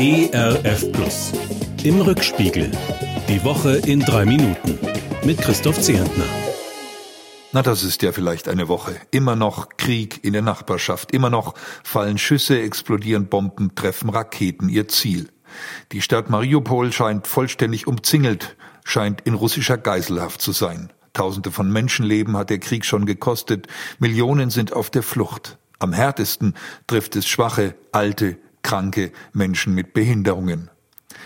ERF Plus. Im Rückspiegel. Die Woche in drei Minuten. Mit Christoph Zehentner. Na, das ist ja vielleicht eine Woche. Immer noch Krieg in der Nachbarschaft. Immer noch fallen Schüsse, explodieren Bomben, treffen Raketen ihr Ziel. Die Stadt Mariupol scheint vollständig umzingelt, scheint in russischer Geiselhaft zu sein. Tausende von Menschenleben hat der Krieg schon gekostet. Millionen sind auf der Flucht. Am härtesten trifft es schwache, alte, kranke Menschen mit Behinderungen.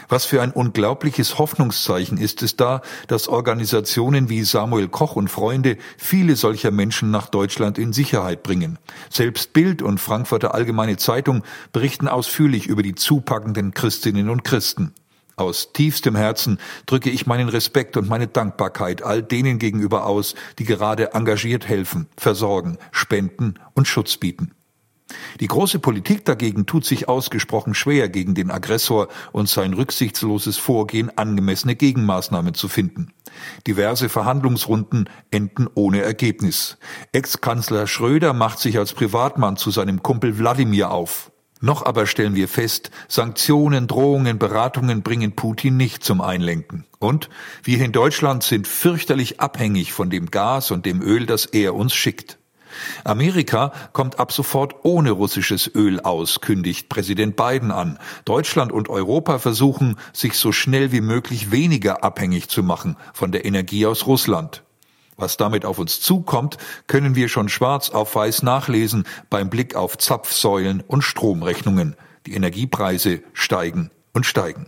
Was für ein unglaubliches Hoffnungszeichen ist es da, dass Organisationen wie Samuel Koch und Freunde viele solcher Menschen nach Deutschland in Sicherheit bringen. Selbst Bild und Frankfurter Allgemeine Zeitung berichten ausführlich über die zupackenden Christinnen und Christen. Aus tiefstem Herzen drücke ich meinen Respekt und meine Dankbarkeit all denen gegenüber aus, die gerade engagiert helfen, versorgen, spenden und Schutz bieten. Die große Politik dagegen tut sich ausgesprochen schwer, gegen den Aggressor und sein rücksichtsloses Vorgehen angemessene Gegenmaßnahmen zu finden. Diverse Verhandlungsrunden enden ohne Ergebnis. Ex-Kanzler Schröder macht sich als Privatmann zu seinem Kumpel Wladimir auf. Noch aber stellen wir fest, Sanktionen, Drohungen, Beratungen bringen Putin nicht zum Einlenken. Und wir in Deutschland sind fürchterlich abhängig von dem Gas und dem Öl, das er uns schickt. Amerika kommt ab sofort ohne russisches Öl aus, kündigt Präsident Biden an. Deutschland und Europa versuchen, sich so schnell wie möglich weniger abhängig zu machen von der Energie aus Russland. Was damit auf uns zukommt, können wir schon schwarz auf weiß nachlesen beim Blick auf Zapfsäulen und Stromrechnungen. Die Energiepreise steigen und steigen.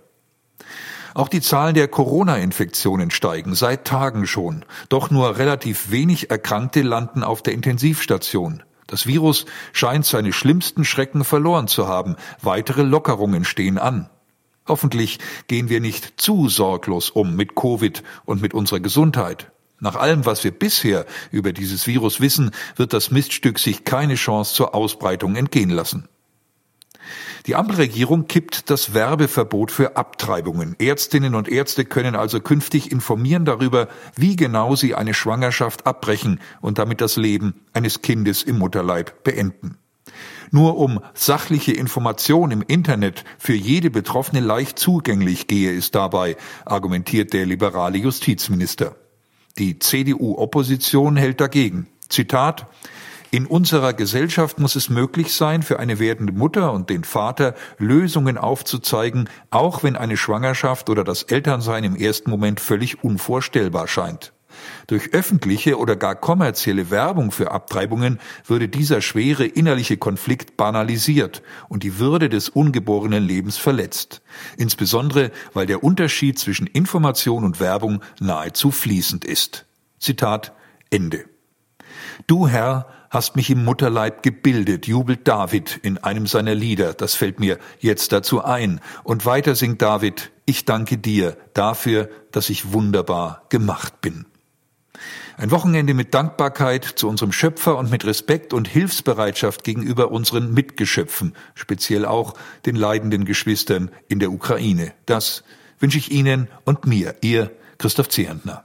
Auch die Zahlen der Corona-Infektionen steigen seit Tagen schon. Doch nur relativ wenig Erkrankte landen auf der Intensivstation. Das Virus scheint seine schlimmsten Schrecken verloren zu haben. Weitere Lockerungen stehen an. Hoffentlich gehen wir nicht zu sorglos um mit Covid und mit unserer Gesundheit. Nach allem, was wir bisher über dieses Virus wissen, wird das Miststück sich keine Chance zur Ausbreitung entgehen lassen. Die Ampelregierung kippt das Werbeverbot für Abtreibungen. Ärztinnen und Ärzte können also künftig informieren darüber, wie genau sie eine Schwangerschaft abbrechen und damit das Leben eines Kindes im Mutterleib beenden. Nur um sachliche Information im Internet für jede Betroffene leicht zugänglich gehe es dabei, argumentiert der liberale Justizminister. Die CDU-Opposition hält dagegen. Zitat in unserer Gesellschaft muss es möglich sein, für eine werdende Mutter und den Vater Lösungen aufzuzeigen, auch wenn eine Schwangerschaft oder das Elternsein im ersten Moment völlig unvorstellbar scheint. Durch öffentliche oder gar kommerzielle Werbung für Abtreibungen würde dieser schwere innerliche Konflikt banalisiert und die Würde des ungeborenen Lebens verletzt. Insbesondere, weil der Unterschied zwischen Information und Werbung nahezu fließend ist. Zitat Ende. Du Herr hast mich im Mutterleib gebildet, jubelt David in einem seiner Lieder, das fällt mir jetzt dazu ein. Und weiter singt David, ich danke dir dafür, dass ich wunderbar gemacht bin. Ein Wochenende mit Dankbarkeit zu unserem Schöpfer und mit Respekt und Hilfsbereitschaft gegenüber unseren Mitgeschöpfen, speziell auch den leidenden Geschwistern in der Ukraine. Das wünsche ich Ihnen und mir, Ihr Christoph Zehentner.